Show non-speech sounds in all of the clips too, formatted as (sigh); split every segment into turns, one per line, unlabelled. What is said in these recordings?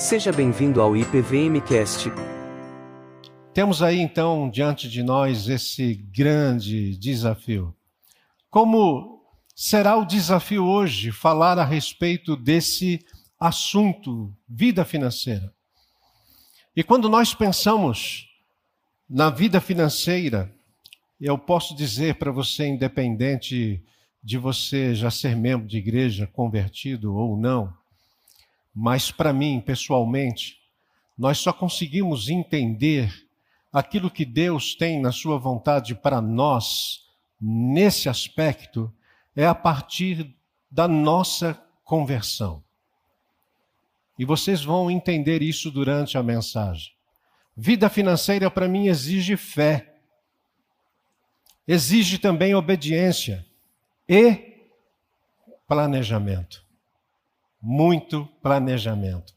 Seja bem-vindo ao IPVMcast.
Temos aí então diante de nós esse grande desafio. Como será o desafio hoje falar a respeito desse assunto, vida financeira? E quando nós pensamos na vida financeira, eu posso dizer para você, independente de você já ser membro de igreja, convertido ou não, mas para mim, pessoalmente, nós só conseguimos entender aquilo que Deus tem na sua vontade para nós, nesse aspecto, é a partir da nossa conversão. E vocês vão entender isso durante a mensagem. Vida financeira para mim exige fé, exige também obediência e planejamento. Muito planejamento.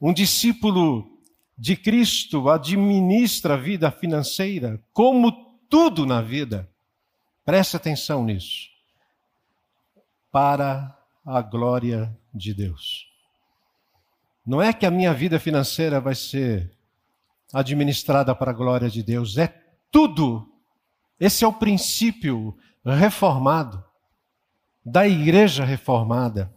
Um discípulo de Cristo administra a vida financeira como tudo na vida. Preste atenção nisso. Para a glória de Deus. Não é que a minha vida financeira vai ser administrada para a glória de Deus, é tudo. Esse é o princípio reformado, da igreja reformada,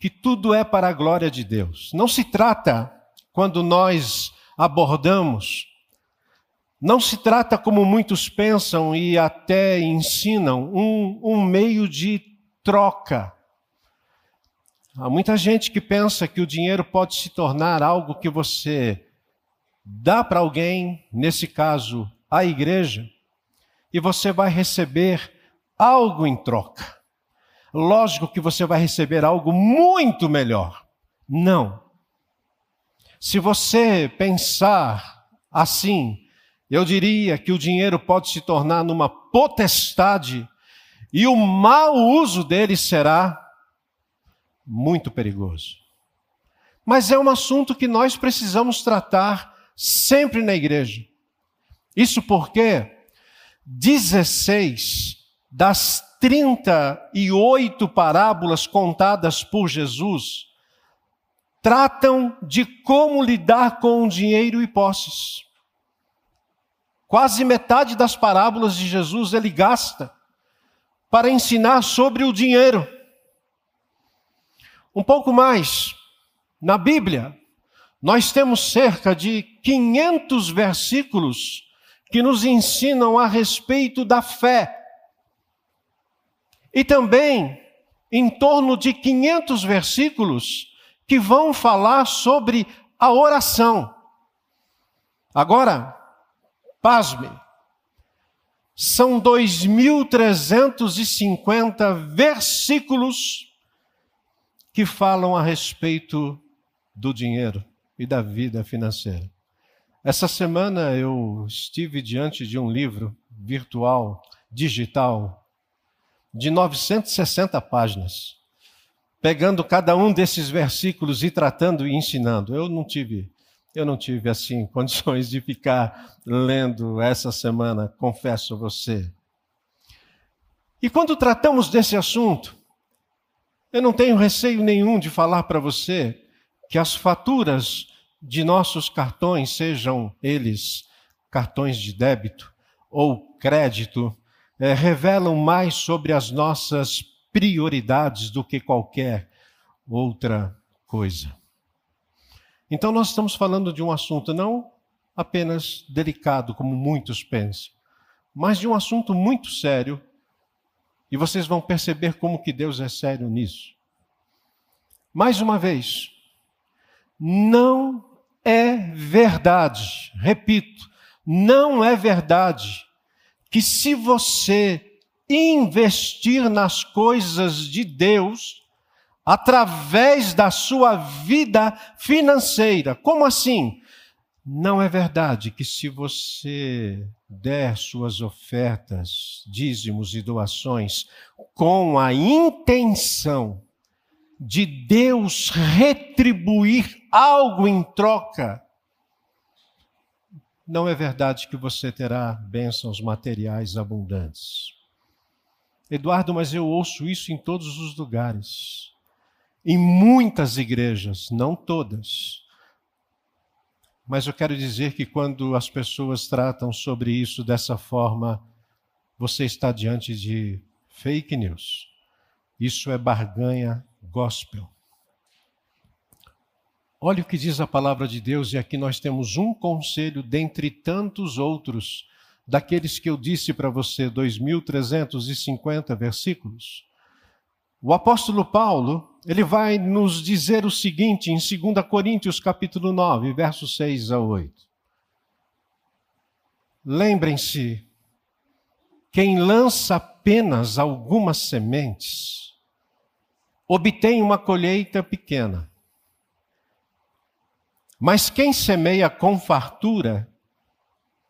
que tudo é para a glória de Deus. Não se trata, quando nós abordamos, não se trata, como muitos pensam e até ensinam, um, um meio de troca. Há muita gente que pensa que o dinheiro pode se tornar algo que você dá para alguém, nesse caso, a igreja, e você vai receber algo em troca. Lógico que você vai receber algo muito melhor. Não. Se você pensar assim, eu diria que o dinheiro pode se tornar numa potestade e o mau uso dele será muito perigoso. Mas é um assunto que nós precisamos tratar sempre na igreja. Isso porque 16 das 38 parábolas contadas por Jesus tratam de como lidar com dinheiro e posses. Quase metade das parábolas de Jesus ele gasta para ensinar sobre o dinheiro. Um pouco mais, na Bíblia, nós temos cerca de 500 versículos que nos ensinam a respeito da fé. E também em torno de 500 versículos que vão falar sobre a oração. Agora, pasme, são 2.350 versículos que falam a respeito do dinheiro e da vida financeira. Essa semana eu estive diante de um livro virtual, digital, de 960 páginas, pegando cada um desses versículos e tratando e ensinando. Eu não tive, eu não tive assim (laughs) condições de ficar lendo essa semana, confesso a você. E quando tratamos desse assunto, eu não tenho receio nenhum de falar para você que as faturas de nossos cartões, sejam eles cartões de débito ou crédito, é, revelam mais sobre as nossas prioridades do que qualquer outra coisa. Então, nós estamos falando de um assunto não apenas delicado, como muitos pensam, mas de um assunto muito sério, e vocês vão perceber como que Deus é sério nisso. Mais uma vez, não é verdade, repito, não é verdade que se você investir nas coisas de Deus, através da sua vida financeira. Como assim? Não é verdade que se você der suas ofertas, dízimos e doações com a intenção de Deus retribuir algo em troca, não é verdade que você terá bênçãos materiais abundantes. Eduardo, mas eu ouço isso em todos os lugares. em muitas igrejas, não todas. Mas eu quero dizer que quando as pessoas tratam sobre isso dessa forma, você está diante de fake news. Isso é barganha gospel. Olha o que diz a palavra de Deus, e aqui nós temos um conselho dentre tantos outros, daqueles que eu disse para você, 2.350 versículos. O apóstolo Paulo, ele vai nos dizer o seguinte em 2 Coríntios capítulo 9, versos 6 a 8. Lembrem-se, quem lança apenas algumas sementes, obtém uma colheita pequena. Mas quem semeia com fartura,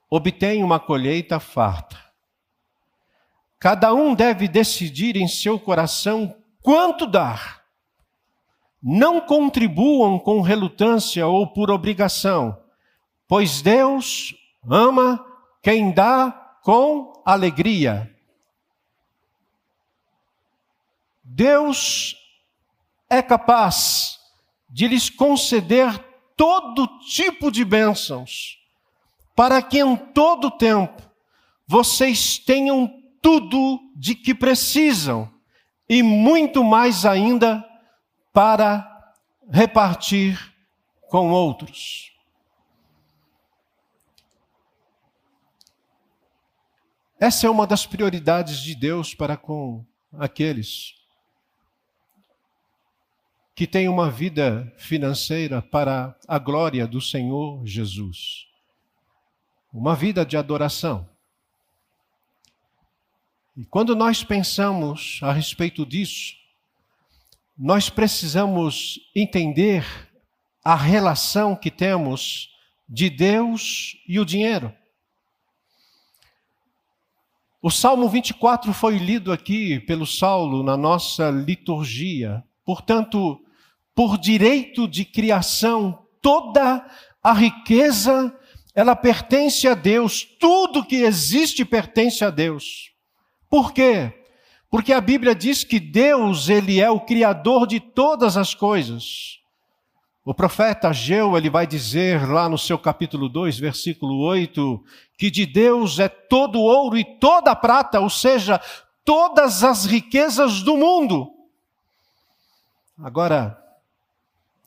obtém uma colheita farta. Cada um deve decidir em seu coração quanto dar. Não contribuam com relutância ou por obrigação, pois Deus ama quem dá com alegria. Deus é capaz de lhes conceder todo tipo de bênçãos, para que em todo tempo vocês tenham tudo de que precisam e muito mais ainda para repartir com outros. Essa é uma das prioridades de Deus para com aqueles que têm uma vida financeira para a glória do Senhor Jesus. Uma vida de adoração. E quando nós pensamos a respeito disso, nós precisamos entender a relação que temos de Deus e o dinheiro. O Salmo 24 foi lido aqui pelo Saulo na nossa liturgia. Portanto, por direito de criação, toda a riqueza ela pertence a Deus, tudo que existe pertence a Deus. Por quê? Porque a Bíblia diz que Deus, ele é o criador de todas as coisas. O profeta Ageu, ele vai dizer lá no seu capítulo 2, versículo 8, que de Deus é todo ouro e toda prata, ou seja, todas as riquezas do mundo. Agora,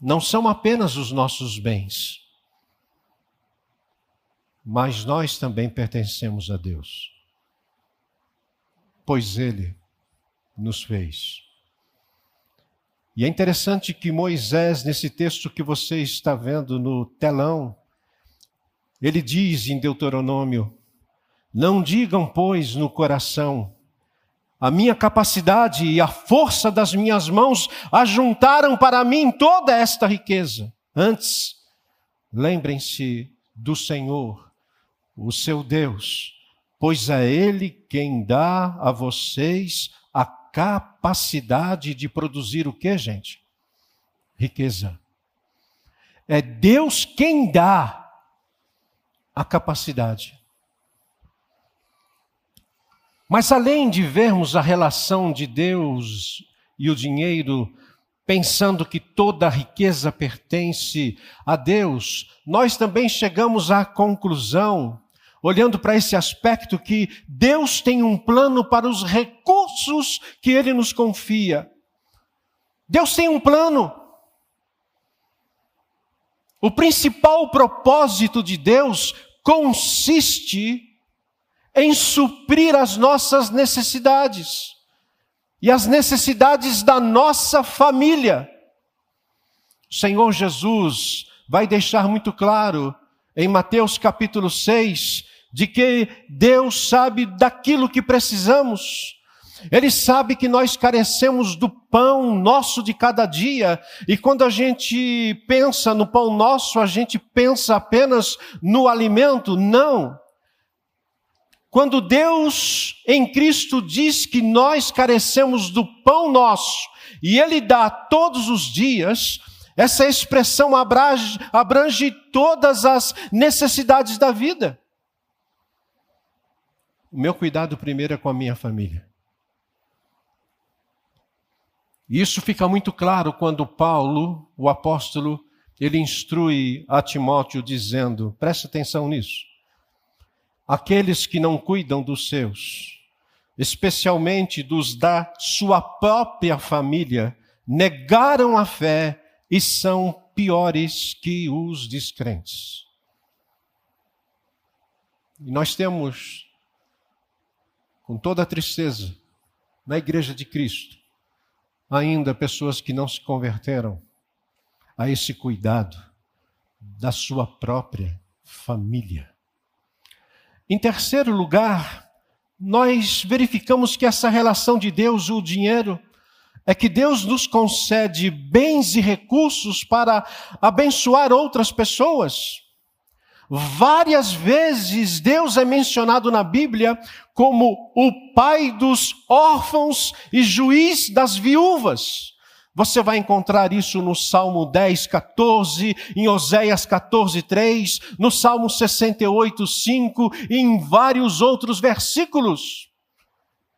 não são apenas os nossos bens, mas nós também pertencemos a Deus, pois Ele nos fez. E é interessante que Moisés, nesse texto que você está vendo no telão, ele diz em Deuteronômio: Não digam, pois, no coração, a minha capacidade e a força das minhas mãos ajuntaram para mim toda esta riqueza. Antes, lembrem-se do Senhor, o seu Deus, pois é Ele quem dá a vocês a capacidade de produzir o que, gente? Riqueza. É Deus quem dá a capacidade. Mas além de vermos a relação de Deus e o dinheiro, pensando que toda a riqueza pertence a Deus, nós também chegamos à conclusão, olhando para esse aspecto, que Deus tem um plano para os recursos que Ele nos confia. Deus tem um plano. O principal propósito de Deus consiste em suprir as nossas necessidades e as necessidades da nossa família. O Senhor Jesus vai deixar muito claro em Mateus capítulo 6 de que Deus sabe daquilo que precisamos. Ele sabe que nós carecemos do pão nosso de cada dia, e quando a gente pensa no pão nosso, a gente pensa apenas no alimento. Não. Quando Deus em Cristo diz que nós carecemos do pão nosso e Ele dá todos os dias, essa expressão abrange, abrange todas as necessidades da vida. O meu cuidado primeiro é com a minha família. Isso fica muito claro quando Paulo, o apóstolo, ele instrui a Timóteo dizendo: preste atenção nisso. Aqueles que não cuidam dos seus, especialmente dos da sua própria família, negaram a fé e são piores que os descrentes. E nós temos, com toda a tristeza, na Igreja de Cristo, ainda pessoas que não se converteram a esse cuidado da sua própria família. Em terceiro lugar, nós verificamos que essa relação de Deus, o dinheiro, é que Deus nos concede bens e recursos para abençoar outras pessoas. Várias vezes Deus é mencionado na Bíblia como o pai dos órfãos e juiz das viúvas. Você vai encontrar isso no Salmo 10, 14, em Oséias 14, 3, no Salmo 68, 5 e em vários outros versículos.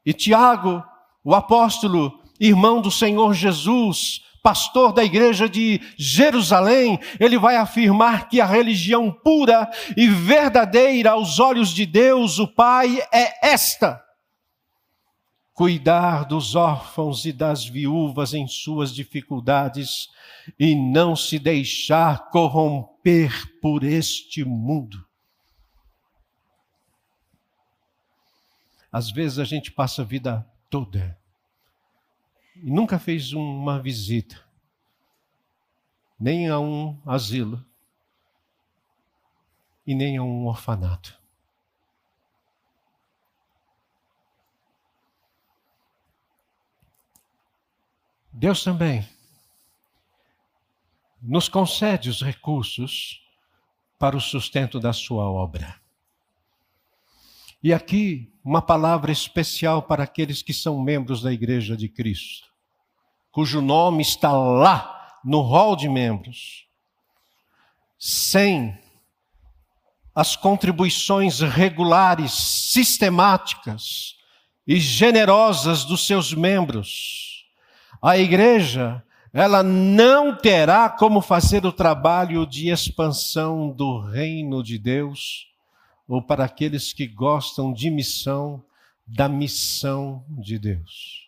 E Tiago, o apóstolo, irmão do Senhor Jesus, pastor da igreja de Jerusalém, ele vai afirmar que a religião pura e verdadeira aos olhos de Deus, o Pai, é esta: cuidar dos órfãos e das viúvas em suas dificuldades e não se deixar corromper por este mundo. Às vezes a gente passa a vida toda e nunca fez uma visita, nem a um asilo e nem a um orfanato. Deus também nos concede os recursos para o sustento da sua obra. E aqui, uma palavra especial para aqueles que são membros da Igreja de Cristo, cujo nome está lá no rol de membros. Sem as contribuições regulares, sistemáticas e generosas dos seus membros, a igreja, ela não terá como fazer o trabalho de expansão do reino de Deus ou para aqueles que gostam de missão, da missão de Deus.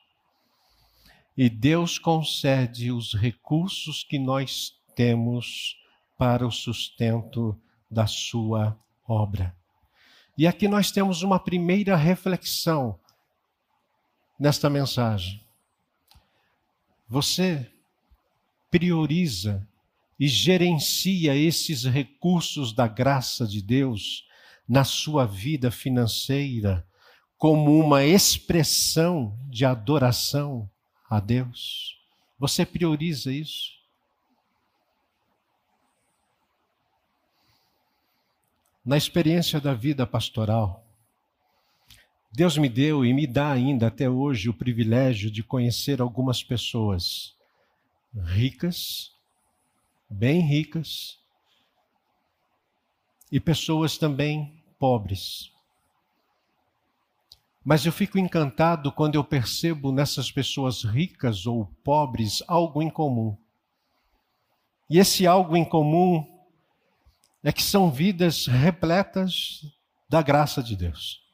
E Deus concede os recursos que nós temos para o sustento da sua obra. E aqui nós temos uma primeira reflexão nesta mensagem. Você prioriza e gerencia esses recursos da graça de Deus na sua vida financeira como uma expressão de adoração a Deus? Você prioriza isso? Na experiência da vida pastoral, Deus me deu e me dá ainda até hoje o privilégio de conhecer algumas pessoas ricas, bem ricas, e pessoas também pobres. Mas eu fico encantado quando eu percebo nessas pessoas ricas ou pobres algo em comum. E esse algo em comum é que são vidas repletas da graça de Deus.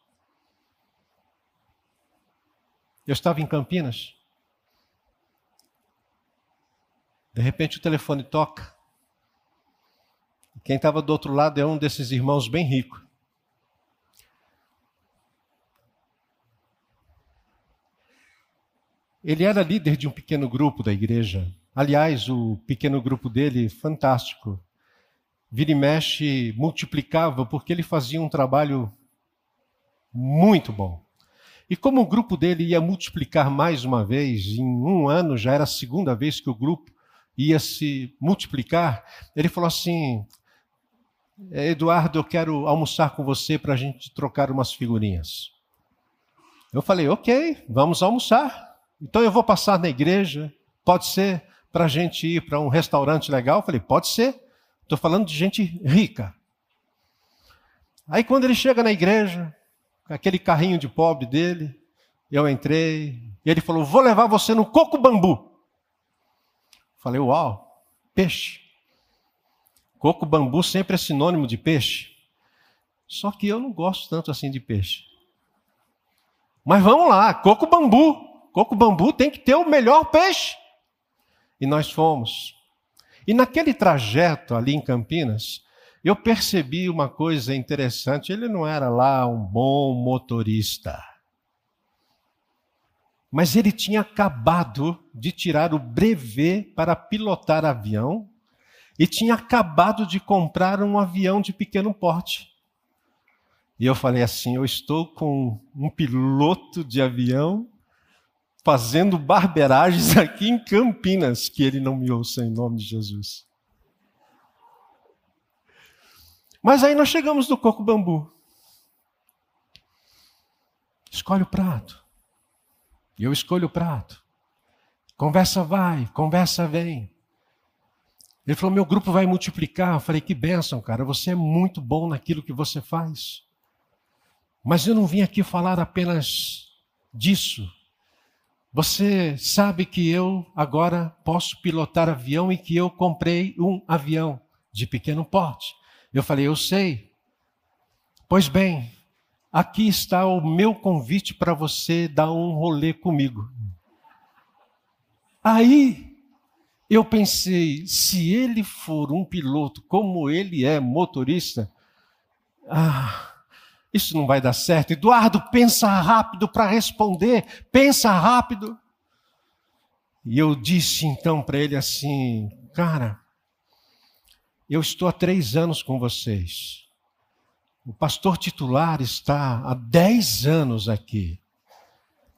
Eu estava em Campinas. De repente o telefone toca. Quem estava do outro lado é um desses irmãos bem rico. Ele era líder de um pequeno grupo da igreja. Aliás, o pequeno grupo dele, fantástico. Vira e mexe, multiplicava, porque ele fazia um trabalho muito bom. E como o grupo dele ia multiplicar mais uma vez, em um ano já era a segunda vez que o grupo ia se multiplicar, ele falou assim: Eduardo, eu quero almoçar com você para a gente trocar umas figurinhas. Eu falei: ok, vamos almoçar. Então eu vou passar na igreja, pode ser para a gente ir para um restaurante legal? Eu falei, pode ser. Estou falando de gente rica. Aí quando ele chega na igreja, aquele carrinho de pobre dele, eu entrei, e ele falou: Vou levar você no coco bambu. Falei, uau, peixe. Coco bambu sempre é sinônimo de peixe. Só que eu não gosto tanto assim de peixe. Mas vamos lá, coco bambu. Coco bambu tem que ter o melhor peixe. E nós fomos. E naquele trajeto ali em Campinas, eu percebi uma coisa interessante. Ele não era lá um bom motorista. Mas ele tinha acabado de tirar o brevet para pilotar avião e tinha acabado de comprar um avião de pequeno porte. E eu falei assim: eu estou com um piloto de avião fazendo barberagens (laughs) aqui em Campinas, que ele não me ouça em nome de Jesus. Mas aí nós chegamos no coco bambu. Escolhe o prato. E eu escolho o prato. Conversa vai, conversa vem. Ele falou: meu grupo vai multiplicar. Eu falei: que bênção, cara. Você é muito bom naquilo que você faz. Mas eu não vim aqui falar apenas disso. Você sabe que eu agora posso pilotar avião e que eu comprei um avião de pequeno porte. Eu falei, eu sei. Pois bem, aqui está o meu convite para você dar um rolê comigo. Aí eu pensei, se ele for um piloto como ele é motorista, ah, isso não vai dar certo. Eduardo, pensa rápido para responder, pensa rápido. E eu disse então para ele assim: Cara, eu estou há três anos com vocês. O pastor titular está há dez anos aqui.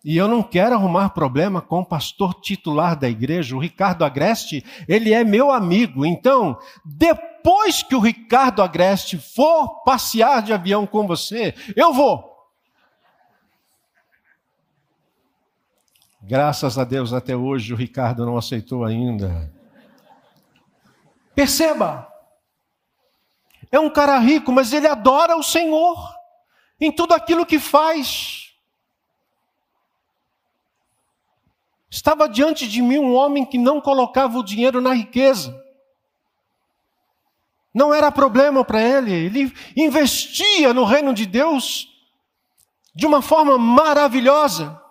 E eu não quero arrumar problema com o pastor titular da igreja, o Ricardo Agreste, ele é meu amigo. Então, depois que o Ricardo Agreste for passear de avião com você, eu vou. Graças a Deus, até hoje o Ricardo não aceitou ainda. Perceba, é um cara rico, mas ele adora o Senhor em tudo aquilo que faz. Estava diante de mim um homem que não colocava o dinheiro na riqueza. Não era problema para ele, ele investia no reino de Deus de uma forma maravilhosa.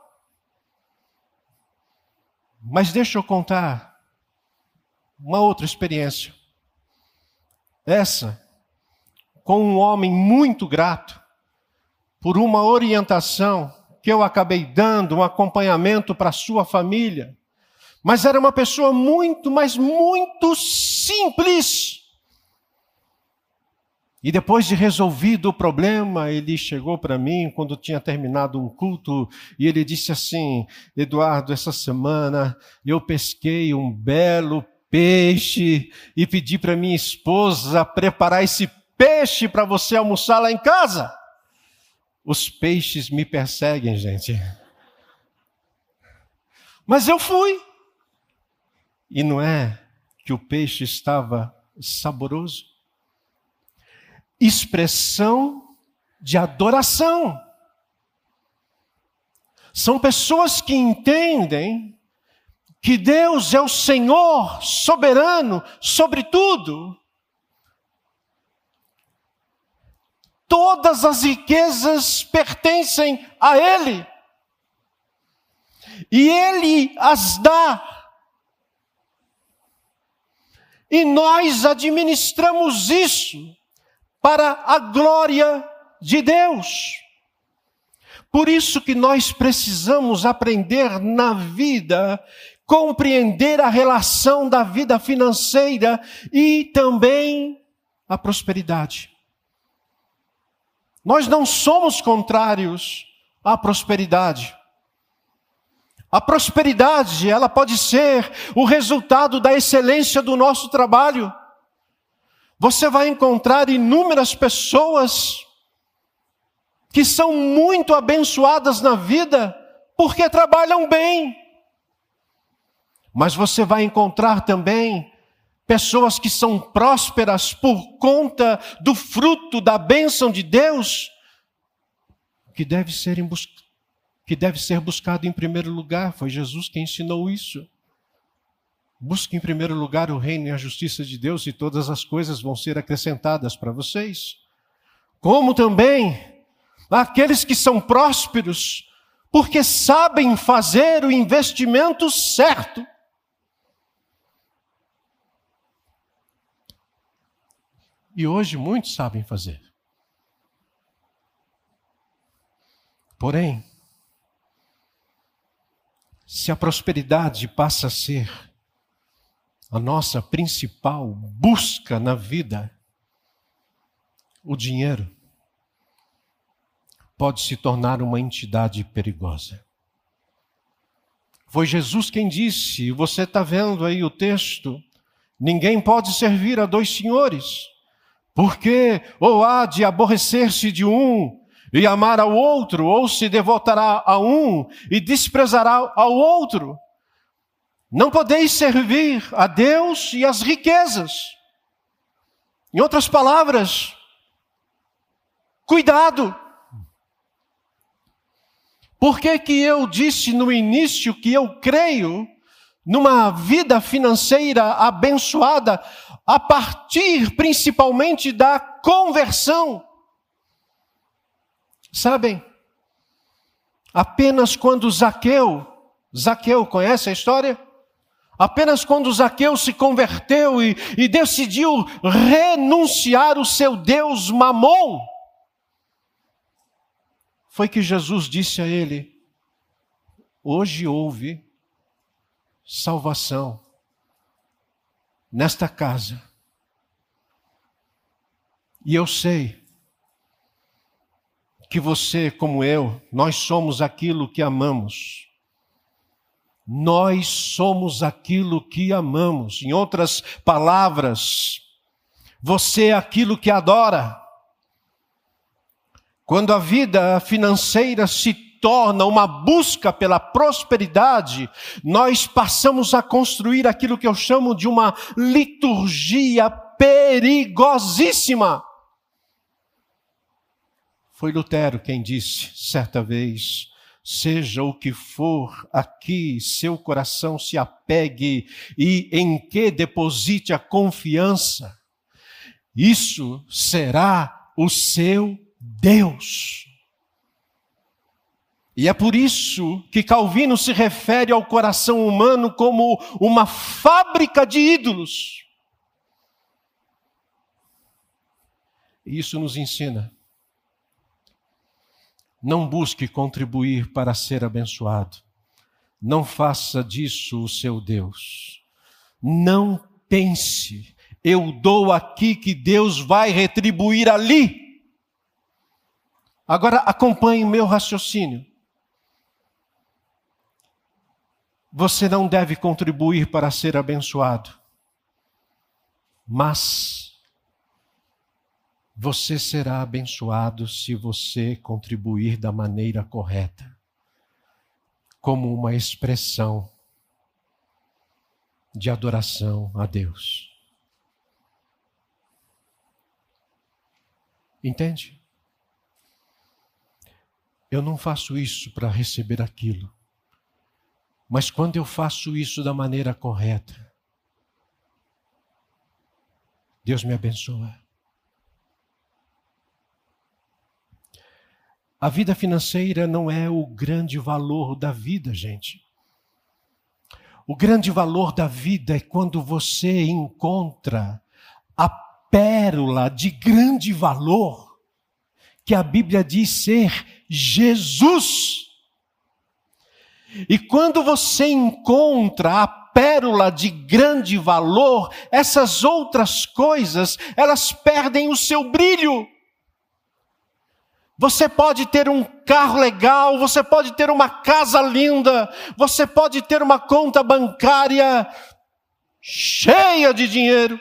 Mas deixa eu contar uma outra experiência. Essa, com um homem muito grato por uma orientação que eu acabei dando, um acompanhamento para sua família. Mas era uma pessoa muito, mas muito simples e depois de resolvido o problema, ele chegou para mim quando tinha terminado um culto e ele disse assim: Eduardo, essa semana eu pesquei um belo peixe e pedi para minha esposa preparar esse peixe para você almoçar lá em casa. Os peixes me perseguem, gente. Mas eu fui. E não é que o peixe estava saboroso? expressão de adoração. São pessoas que entendem que Deus é o Senhor soberano sobre tudo. Todas as riquezas pertencem a Ele. E Ele as dá. E nós administramos isso para a glória de Deus. Por isso que nós precisamos aprender na vida, compreender a relação da vida financeira e também a prosperidade. Nós não somos contrários à prosperidade. A prosperidade, ela pode ser o resultado da excelência do nosso trabalho você vai encontrar inúmeras pessoas que são muito abençoadas na vida porque trabalham bem. Mas você vai encontrar também pessoas que são prósperas por conta do fruto da bênção de Deus, que deve ser, bus... que deve ser buscado em primeiro lugar. Foi Jesus quem ensinou isso. Busque em primeiro lugar o reino e a justiça de Deus e todas as coisas vão ser acrescentadas para vocês. Como também aqueles que são prósperos, porque sabem fazer o investimento certo. E hoje muitos sabem fazer. Porém, se a prosperidade passa a ser a nossa principal busca na vida, o dinheiro, pode se tornar uma entidade perigosa. Foi Jesus quem disse, você está vendo aí o texto, ninguém pode servir a dois senhores, porque ou há de aborrecer-se de um e amar ao outro, ou se devotará a um e desprezará ao outro. Não podeis servir a Deus e as riquezas. Em outras palavras, cuidado. Por que, que eu disse no início que eu creio numa vida financeira abençoada a partir principalmente da conversão? Sabem, apenas quando Zaqueu, Zaqueu conhece a história? Apenas quando Zaqueu se converteu e, e decidiu renunciar o seu Deus Mamon, foi que Jesus disse a ele: Hoje houve salvação nesta casa. E eu sei que você, como eu, nós somos aquilo que amamos. Nós somos aquilo que amamos. Em outras palavras, você é aquilo que adora. Quando a vida financeira se torna uma busca pela prosperidade, nós passamos a construir aquilo que eu chamo de uma liturgia perigosíssima. Foi Lutero quem disse certa vez: seja o que for aqui, seu coração se apegue e em que deposite a confiança, isso será o seu Deus. E é por isso que Calvino se refere ao coração humano como uma fábrica de ídolos. Isso nos ensina não busque contribuir para ser abençoado. Não faça disso o seu Deus. Não pense, eu dou aqui que Deus vai retribuir ali. Agora acompanhe meu raciocínio. Você não deve contribuir para ser abençoado, mas você será abençoado se você contribuir da maneira correta, como uma expressão de adoração a Deus. Entende? Eu não faço isso para receber aquilo. Mas quando eu faço isso da maneira correta, Deus me abençoa. A vida financeira não é o grande valor da vida, gente. O grande valor da vida é quando você encontra a pérola de grande valor que a Bíblia diz ser Jesus. E quando você encontra a pérola de grande valor, essas outras coisas, elas perdem o seu brilho. Você pode ter um carro legal, você pode ter uma casa linda, você pode ter uma conta bancária cheia de dinheiro,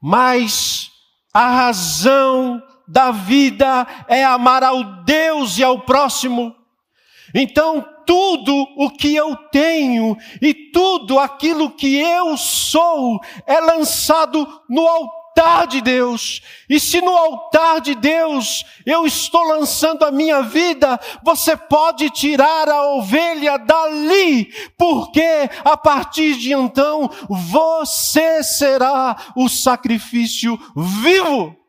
mas a razão da vida é amar ao Deus e ao próximo. Então, tudo o que eu tenho e tudo aquilo que eu sou é lançado no altar de Deus. E se no altar de Deus eu estou lançando a minha vida, você pode tirar a ovelha dali, porque a partir de então você será o sacrifício vivo.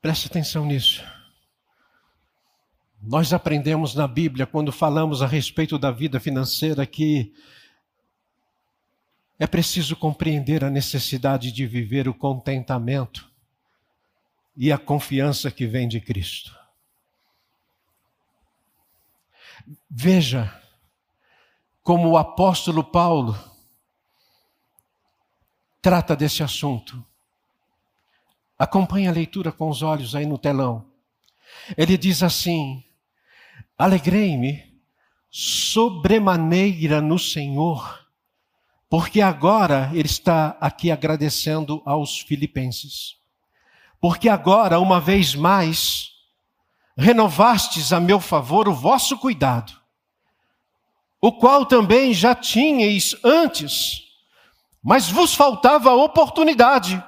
Preste atenção nisso. Nós aprendemos na Bíblia, quando falamos a respeito da vida financeira, que é preciso compreender a necessidade de viver o contentamento e a confiança que vem de Cristo. Veja como o apóstolo Paulo trata desse assunto. Acompanhe a leitura com os olhos aí no telão. Ele diz assim: Alegrei-me sobremaneira no Senhor, porque agora ele está aqui agradecendo aos filipenses. Porque agora, uma vez mais, renovastes a meu favor o vosso cuidado, o qual também já tinhais antes, mas vos faltava oportunidade.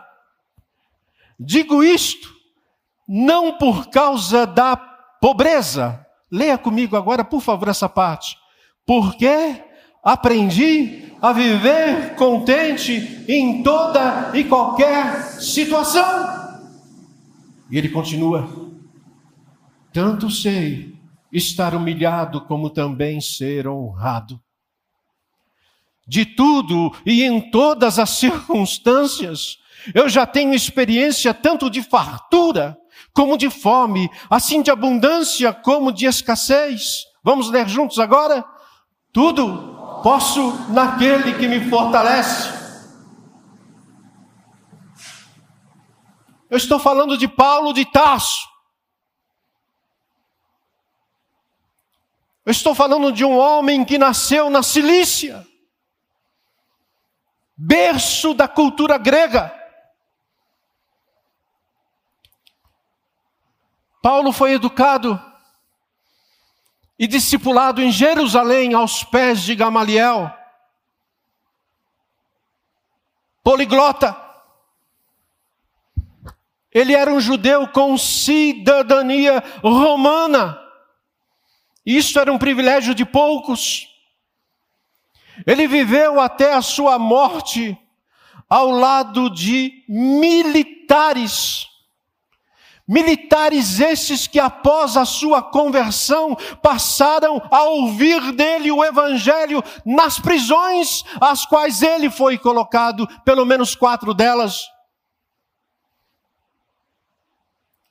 Digo isto não por causa da pobreza. Leia comigo agora, por favor, essa parte. Porque aprendi a viver contente em toda e qualquer situação. E ele continua: Tanto sei estar humilhado como também ser honrado. De tudo e em todas as (laughs) circunstâncias, eu já tenho experiência tanto de fartura como de fome, assim de abundância como de escassez. Vamos ler juntos agora? Tudo posso naquele que me fortalece. Eu estou falando de Paulo de Tarso. Eu estou falando de um homem que nasceu na Cilícia, berço da cultura grega. Paulo foi educado e discipulado em Jerusalém aos pés de Gamaliel. Poliglota. Ele era um judeu com cidadania romana. Isso era um privilégio de poucos. Ele viveu até a sua morte ao lado de militares Militares esses que, após a sua conversão, passaram a ouvir dele o evangelho nas prisões às quais ele foi colocado, pelo menos quatro delas.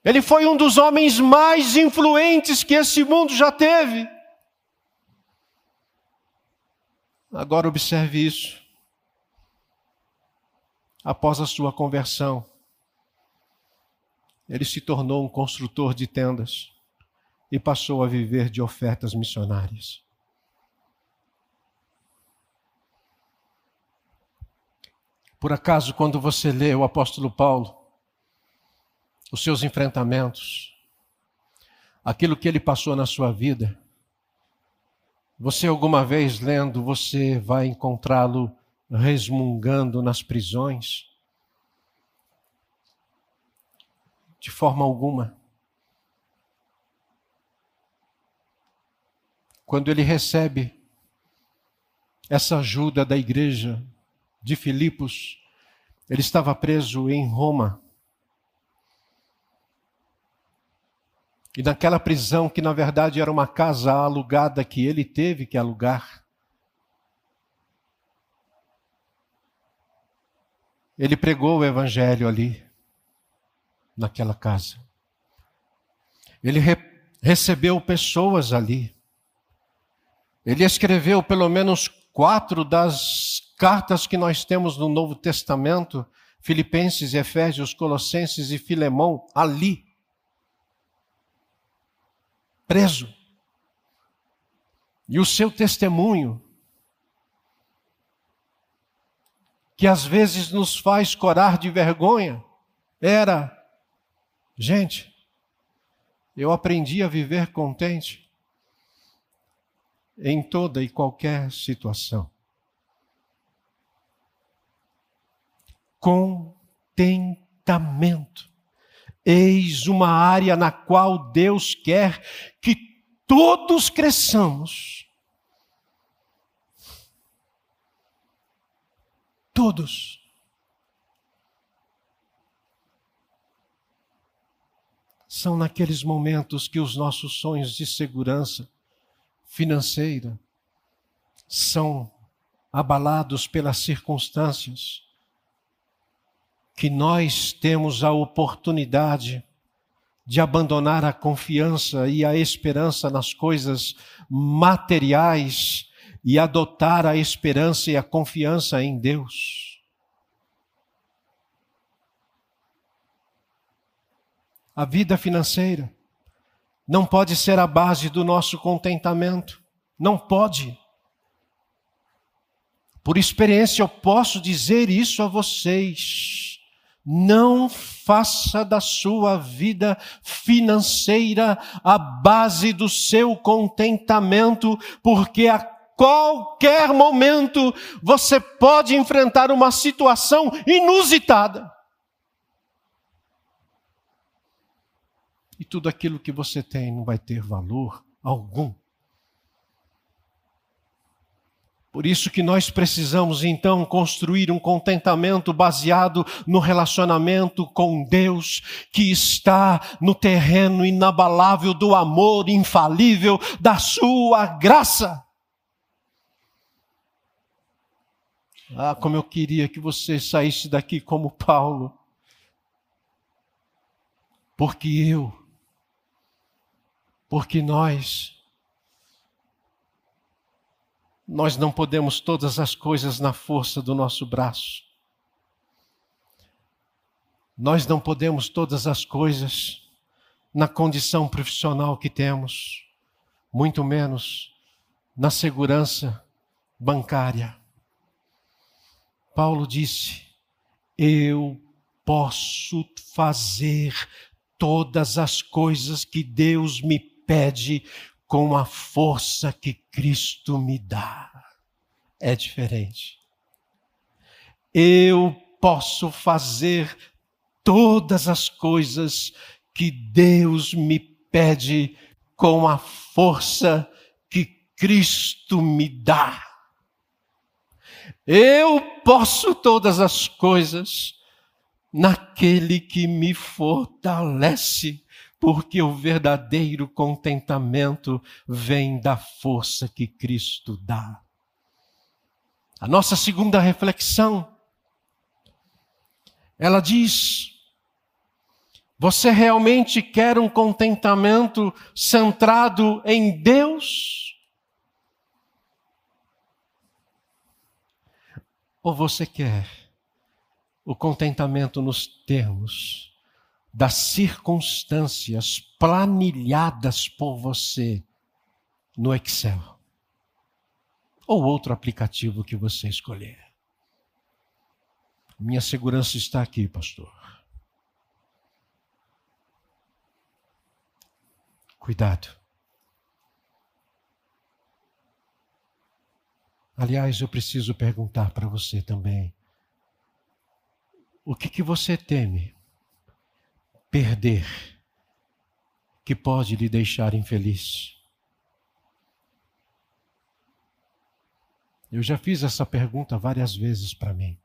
Ele foi um dos homens mais influentes que esse mundo já teve. Agora observe isso. Após a sua conversão, ele se tornou um construtor de tendas e passou a viver de ofertas missionárias. Por acaso, quando você lê o apóstolo Paulo, os seus enfrentamentos, aquilo que ele passou na sua vida, você alguma vez lendo, você vai encontrá-lo resmungando nas prisões, de forma alguma. Quando ele recebe essa ajuda da igreja de Filipos, ele estava preso em Roma. E naquela prisão, que na verdade era uma casa alugada que ele teve que alugar, ele pregou o evangelho ali naquela casa. Ele re recebeu pessoas ali. Ele escreveu pelo menos quatro das cartas que nós temos no Novo Testamento, Filipenses, Efésios, Colossenses e Filemão, ali. Preso. E o seu testemunho, que às vezes nos faz corar de vergonha, era Gente, eu aprendi a viver contente em toda e qualquer situação. Contentamento. Eis uma área na qual Deus quer que todos cresçamos. Todos. São naqueles momentos que os nossos sonhos de segurança financeira são abalados pelas circunstâncias, que nós temos a oportunidade de abandonar a confiança e a esperança nas coisas materiais e adotar a esperança e a confiança em Deus. A vida financeira não pode ser a base do nosso contentamento. Não pode. Por experiência, eu posso dizer isso a vocês. Não faça da sua vida financeira a base do seu contentamento, porque a qualquer momento você pode enfrentar uma situação inusitada. E tudo aquilo que você tem não vai ter valor algum. Por isso que nós precisamos então construir um contentamento baseado no relacionamento com Deus, que está no terreno inabalável do amor infalível da sua graça. Ah, como eu queria que você saísse daqui como Paulo. Porque eu porque nós nós não podemos todas as coisas na força do nosso braço. Nós não podemos todas as coisas na condição profissional que temos, muito menos na segurança bancária. Paulo disse: Eu posso fazer todas as coisas que Deus me pede com a força que Cristo me dá. É diferente. Eu posso fazer todas as coisas que Deus me pede com a força que Cristo me dá. Eu posso todas as coisas naquele que me fortalece porque o verdadeiro contentamento vem da força que Cristo dá. A nossa segunda reflexão, ela diz: você realmente quer um contentamento centrado em Deus? Ou você quer o contentamento nos termos das circunstâncias planilhadas por você no Excel ou outro aplicativo que você escolher. Minha segurança está aqui, pastor. Cuidado. Aliás, eu preciso perguntar para você também: o que, que você teme perder que pode lhe deixar infeliz? Eu já fiz essa pergunta várias vezes para mim.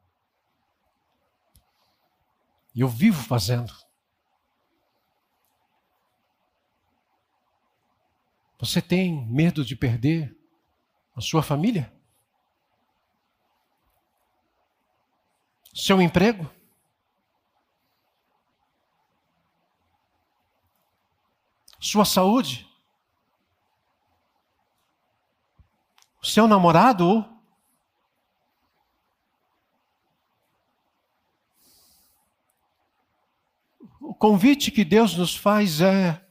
E eu vivo fazendo. Você tem medo de perder a sua família? Seu emprego? Sua saúde, o seu namorado. O convite que Deus nos faz é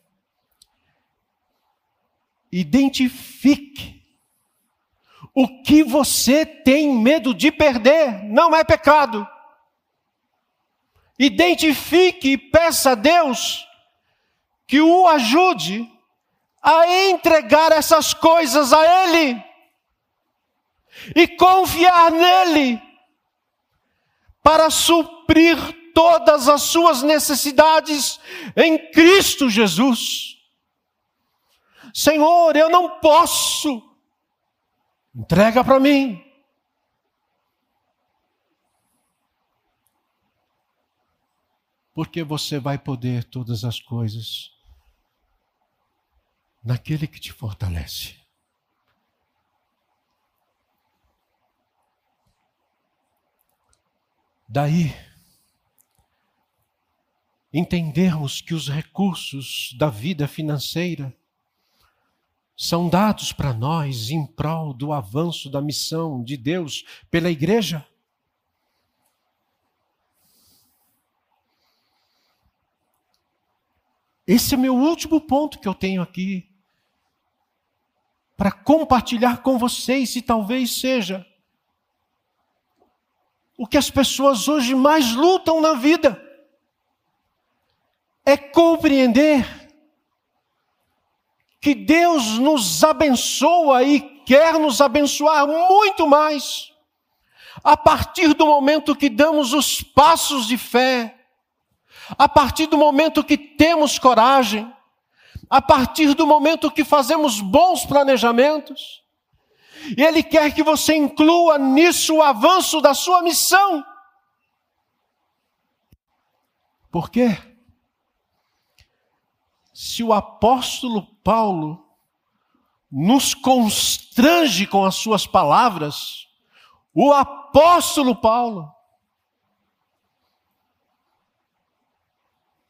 identifique o que você tem medo de perder, não é pecado. Identifique e peça a Deus que o ajude a entregar essas coisas a Ele e confiar nele para suprir todas as suas necessidades em Cristo Jesus. Senhor, eu não posso. Entrega para mim. Porque você vai poder todas as coisas naquele que te fortalece. Daí, entendermos que os recursos da vida financeira são dados para nós em prol do avanço da missão de Deus pela igreja. Esse é meu último ponto que eu tenho aqui para compartilhar com vocês e talvez seja o que as pessoas hoje mais lutam na vida. É compreender que Deus nos abençoa e quer nos abençoar muito mais a partir do momento que damos os passos de fé, a partir do momento que temos coragem, a partir do momento que fazemos bons planejamentos. E Ele quer que você inclua nisso o avanço da sua missão. Por quê? Se o apóstolo Paulo nos constrange com as suas palavras, o apóstolo Paulo,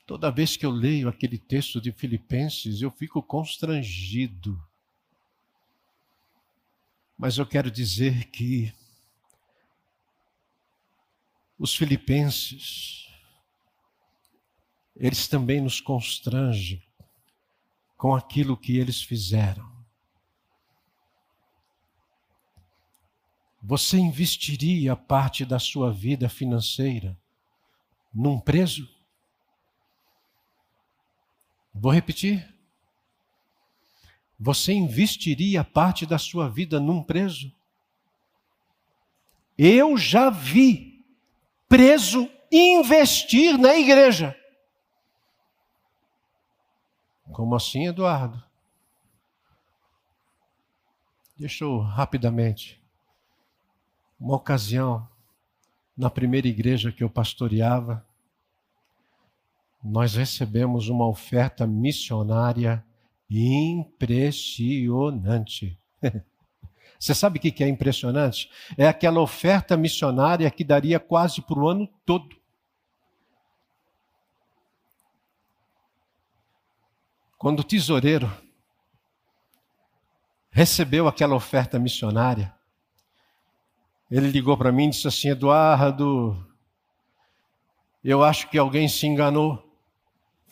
toda vez que eu leio aquele texto de Filipenses, eu fico constrangido. Mas eu quero dizer que os filipenses, eles também nos constrangem com aquilo que eles fizeram. Você investiria parte da sua vida financeira num preso? Vou repetir. Você investiria parte da sua vida num preso? Eu já vi preso investir na igreja. Como assim, Eduardo? Deixa eu rapidamente. Uma ocasião, na primeira igreja que eu pastoreava, nós recebemos uma oferta missionária impressionante. (laughs) Você sabe o que é impressionante? É aquela oferta missionária que daria quase para o ano todo. Quando o tesoureiro recebeu aquela oferta missionária, ele ligou para mim e disse assim: Eduardo, eu acho que alguém se enganou.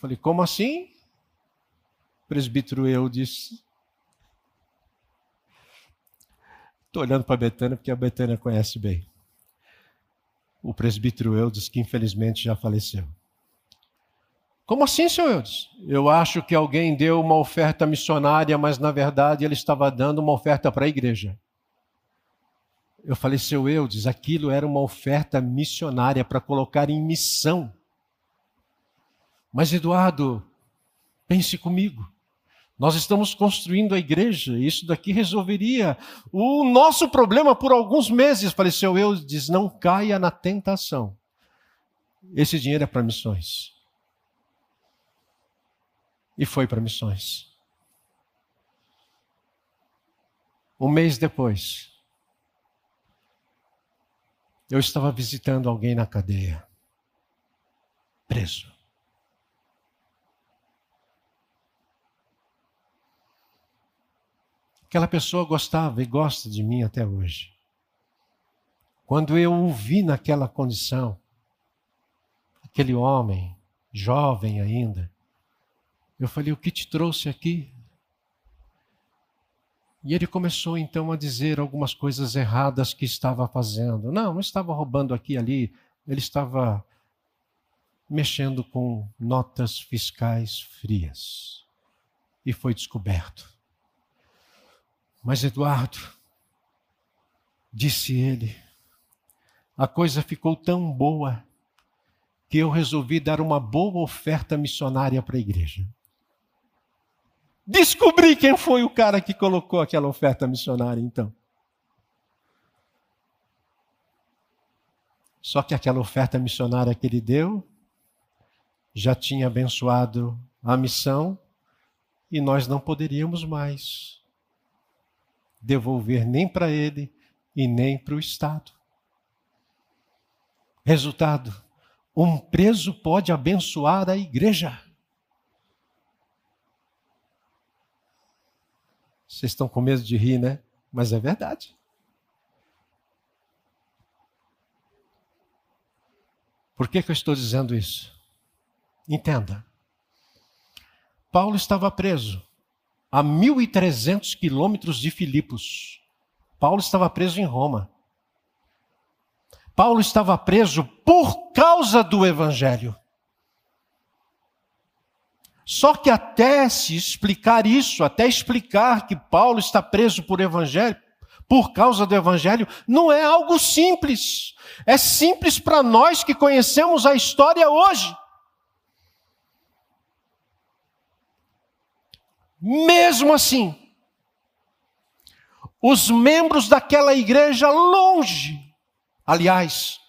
Falei, como assim? presbítero eu disse. Estou olhando para a Betânia porque a Betânia conhece bem. O presbítero Eudes, que infelizmente já faleceu. Como assim, senhor Eudes? Eu acho que alguém deu uma oferta missionária, mas na verdade ele estava dando uma oferta para a igreja. Eu falei, seu Eudes, aquilo era uma oferta missionária para colocar em missão. Mas, Eduardo, pense comigo. Nós estamos construindo a igreja, e isso daqui resolveria o nosso problema por alguns meses. Faleceu eu, diz: não caia na tentação. Esse dinheiro é para missões. E foi para missões. Um mês depois, eu estava visitando alguém na cadeia, preso. Aquela pessoa gostava e gosta de mim até hoje. Quando eu o vi naquela condição, aquele homem, jovem ainda, eu falei: O que te trouxe aqui? E ele começou então a dizer algumas coisas erradas que estava fazendo. Não, não estava roubando aqui e ali, ele estava mexendo com notas fiscais frias. e foi descoberto. Mas Eduardo, disse ele, a coisa ficou tão boa que eu resolvi dar uma boa oferta missionária para a igreja. Descobri quem foi o cara que colocou aquela oferta missionária, então. Só que aquela oferta missionária que ele deu já tinha abençoado a missão e nós não poderíamos mais devolver nem para ele e nem para o Estado. Resultado: um preso pode abençoar a igreja. Vocês estão com medo de rir, né? Mas é verdade. Por que, que eu estou dizendo isso? Entenda. Paulo estava preso a 1.300 quilômetros de Filipos. Paulo estava preso em Roma. Paulo estava preso por causa do Evangelho. Só que até se explicar isso, até explicar que Paulo está preso por evangelho, por causa do evangelho, não é algo simples. É simples para nós que conhecemos a história hoje. Mesmo assim, os membros daquela igreja longe, aliás,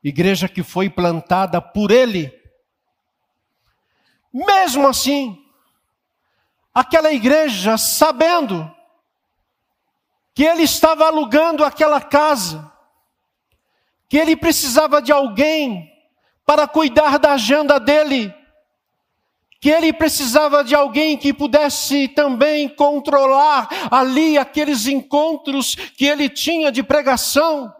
igreja que foi plantada por ele, mesmo assim, aquela igreja, sabendo que ele estava alugando aquela casa, que ele precisava de alguém para cuidar da agenda dele, que ele precisava de alguém que pudesse também controlar ali aqueles encontros que ele tinha de pregação,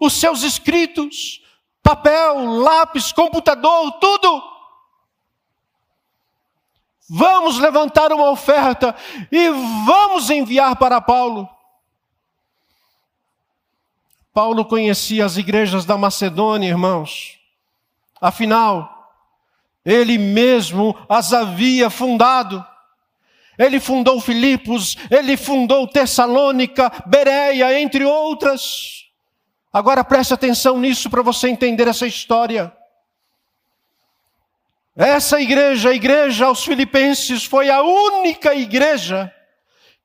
os seus escritos, papel, lápis, computador, tudo. Vamos levantar uma oferta e vamos enviar para Paulo. Paulo conhecia as igrejas da Macedônia, irmãos. Afinal, ele mesmo as havia fundado. Ele fundou Filipos, ele fundou Tessalônica, Bereia, entre outras. Agora preste atenção nisso para você entender essa história. Essa igreja, a igreja aos Filipenses, foi a única igreja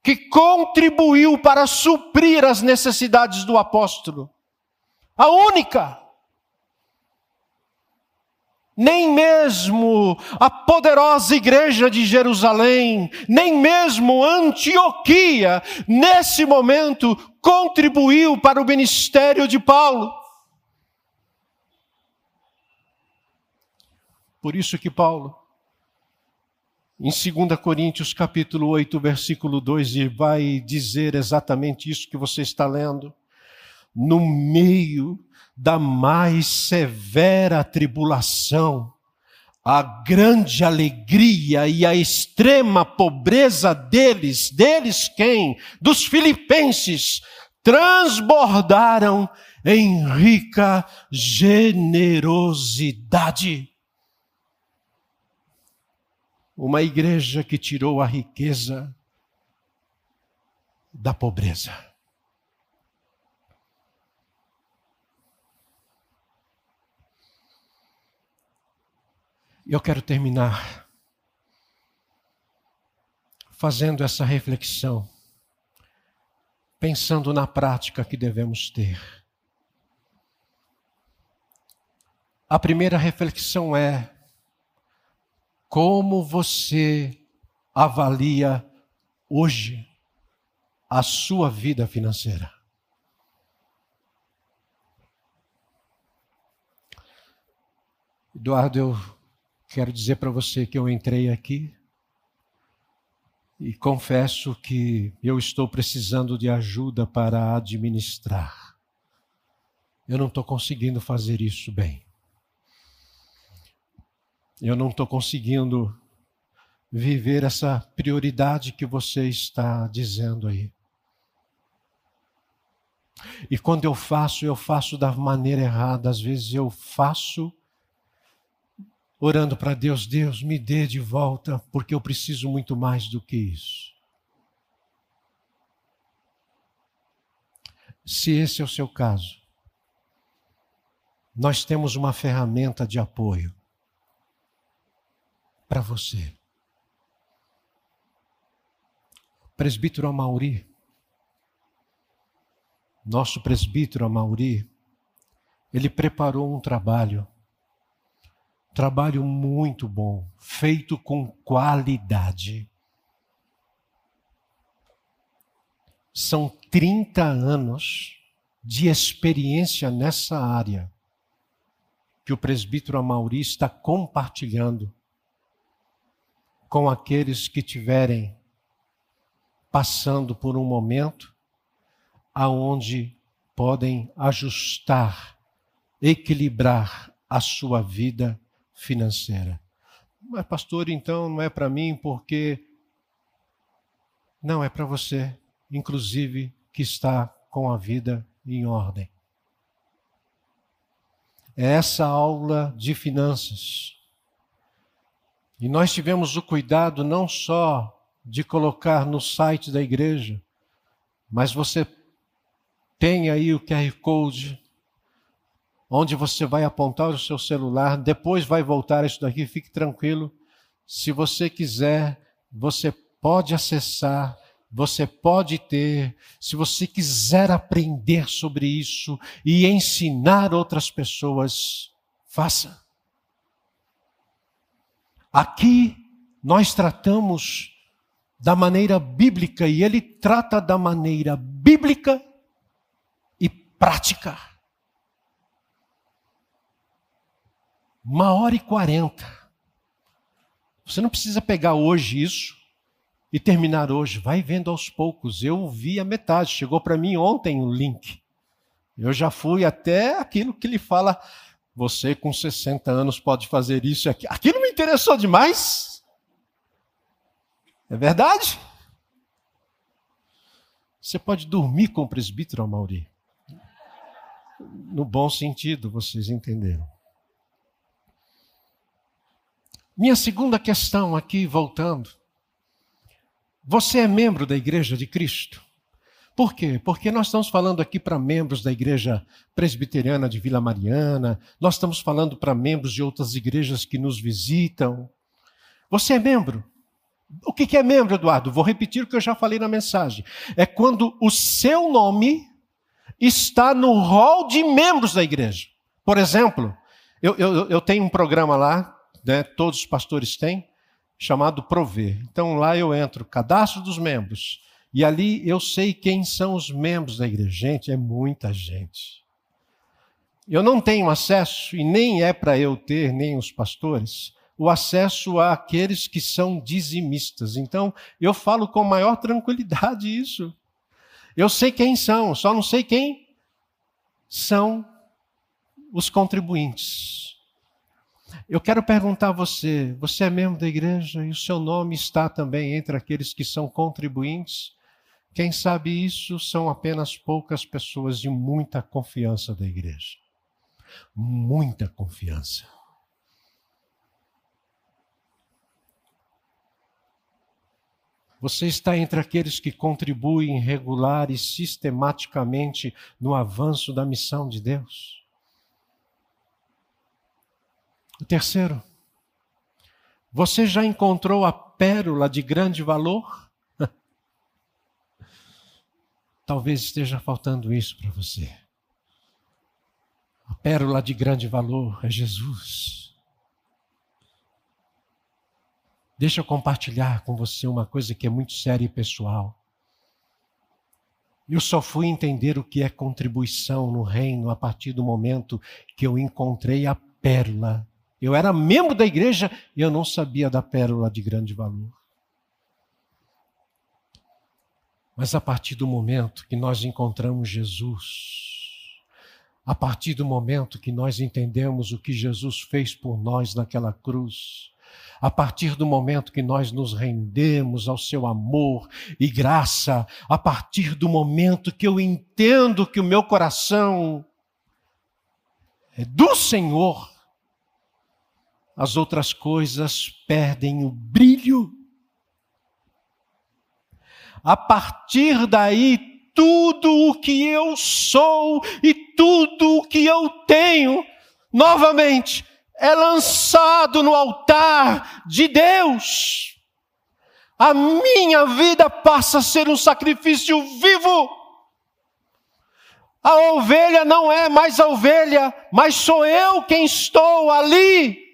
que contribuiu para suprir as necessidades do apóstolo. A única. Nem mesmo a poderosa igreja de Jerusalém, nem mesmo Antioquia, nesse momento, contribuiu para o ministério de Paulo. Por isso que Paulo, em 2 Coríntios capítulo 8, versículo 2, vai dizer exatamente isso que você está lendo. No meio da mais severa tribulação, a grande alegria e a extrema pobreza deles, deles quem? Dos filipenses, transbordaram em rica generosidade uma igreja que tirou a riqueza da pobreza. E eu quero terminar fazendo essa reflexão, pensando na prática que devemos ter. A primeira reflexão é: como você avalia hoje a sua vida financeira? Eduardo, eu quero dizer para você que eu entrei aqui e confesso que eu estou precisando de ajuda para administrar. Eu não estou conseguindo fazer isso bem eu não estou conseguindo viver essa prioridade que você está dizendo aí. E quando eu faço, eu faço da maneira errada. Às vezes eu faço orando para Deus: Deus, me dê de volta, porque eu preciso muito mais do que isso. Se esse é o seu caso, nós temos uma ferramenta de apoio para você. Presbítero Amauri, nosso presbítero Amauri, ele preparou um trabalho, trabalho muito bom, feito com qualidade. São 30 anos de experiência nessa área que o presbítero Amauri está compartilhando com aqueles que tiverem passando por um momento aonde podem ajustar, equilibrar a sua vida financeira. Mas pastor, então não é para mim porque não é para você inclusive que está com a vida em ordem. É essa aula de finanças. E nós tivemos o cuidado não só de colocar no site da igreja, mas você tem aí o QR Code, onde você vai apontar o seu celular, depois vai voltar isso daqui, fique tranquilo. Se você quiser, você pode acessar você pode ter, se você quiser aprender sobre isso e ensinar outras pessoas, faça. Aqui nós tratamos da maneira bíblica e ele trata da maneira bíblica e prática. Uma hora e quarenta. Você não precisa pegar hoje isso e terminar hoje. Vai vendo aos poucos. Eu vi a metade. Chegou para mim ontem o link. Eu já fui até aquilo que ele fala. Você com 60 anos pode fazer isso e aquilo. Me interessou demais. É verdade? Você pode dormir com o presbítero Amauri. No bom sentido, vocês entenderam. Minha segunda questão aqui, voltando. Você é membro da Igreja de Cristo? Por quê? Porque nós estamos falando aqui para membros da Igreja Presbiteriana de Vila Mariana, nós estamos falando para membros de outras igrejas que nos visitam. Você é membro? O que é membro, Eduardo? Vou repetir o que eu já falei na mensagem. É quando o seu nome está no rol de membros da igreja. Por exemplo, eu, eu, eu tenho um programa lá, né, todos os pastores têm, chamado Prover. Então lá eu entro, cadastro dos membros, e ali eu sei quem são os membros da igreja. Gente, é muita gente. Eu não tenho acesso, e nem é para eu ter, nem os pastores, o acesso àqueles que são dizimistas. Então, eu falo com maior tranquilidade (laughs) isso. Eu sei quem são, só não sei quem são os contribuintes. Eu quero perguntar a você: você é membro da igreja e o seu nome está também entre aqueles que são contribuintes? Quem sabe isso são apenas poucas pessoas de muita confiança da igreja. Muita confiança. Você está entre aqueles que contribuem regular e sistematicamente no avanço da missão de Deus? O terceiro, você já encontrou a pérola de grande valor? (laughs) Talvez esteja faltando isso para você. A pérola de grande valor é Jesus. Deixa eu compartilhar com você uma coisa que é muito séria e pessoal. Eu só fui entender o que é contribuição no reino a partir do momento que eu encontrei a pérola eu era membro da igreja e eu não sabia da pérola de grande valor. Mas a partir do momento que nós encontramos Jesus, a partir do momento que nós entendemos o que Jesus fez por nós naquela cruz, a partir do momento que nós nos rendemos ao seu amor e graça, a partir do momento que eu entendo que o meu coração é do Senhor, as outras coisas perdem o brilho. A partir daí, tudo o que eu sou e tudo o que eu tenho, novamente, é lançado no altar de Deus. A minha vida passa a ser um sacrifício vivo. A ovelha não é mais a ovelha, mas sou eu quem estou ali.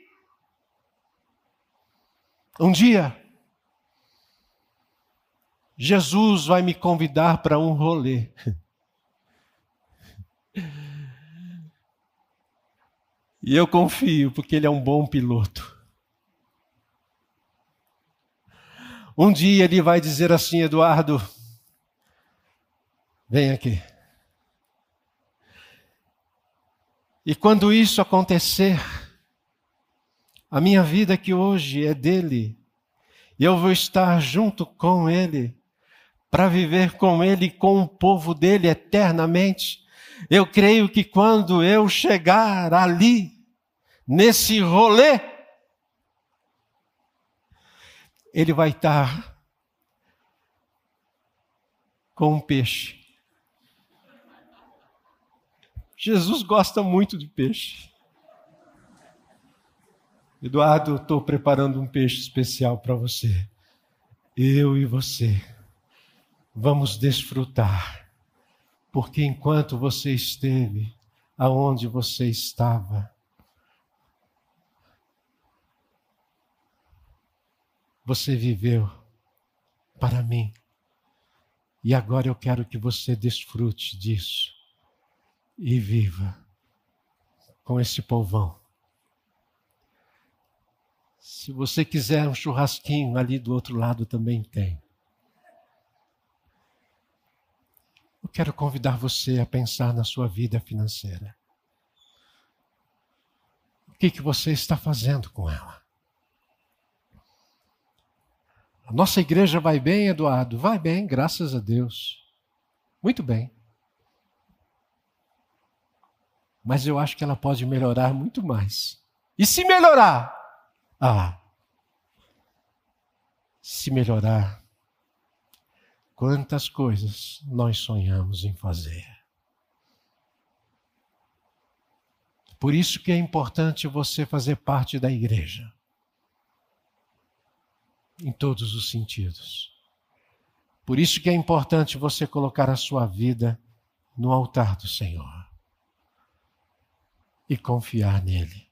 Um dia, Jesus vai me convidar para um rolê. E eu confio, porque ele é um bom piloto. Um dia ele vai dizer assim, Eduardo, vem aqui. E quando isso acontecer, a minha vida que hoje é dele, e eu vou estar junto com ele, para viver com ele, com o povo dele eternamente. Eu creio que quando eu chegar ali, nesse rolê, ele vai estar com um peixe. Jesus gosta muito de peixe. Eduardo, estou preparando um peixe especial para você. Eu e você vamos desfrutar, porque enquanto você esteve aonde você estava, você viveu para mim. E agora eu quero que você desfrute disso e viva com esse povão. Se você quiser um churrasquinho, ali do outro lado também tem. Eu quero convidar você a pensar na sua vida financeira. O que, que você está fazendo com ela? A nossa igreja vai bem, Eduardo? Vai bem, graças a Deus. Muito bem. mas eu acho que ela pode melhorar muito mais. E se melhorar? Ah, se melhorar, quantas coisas nós sonhamos em fazer. Por isso que é importante você fazer parte da igreja. Em todos os sentidos. Por isso que é importante você colocar a sua vida no altar do Senhor e confiar nele.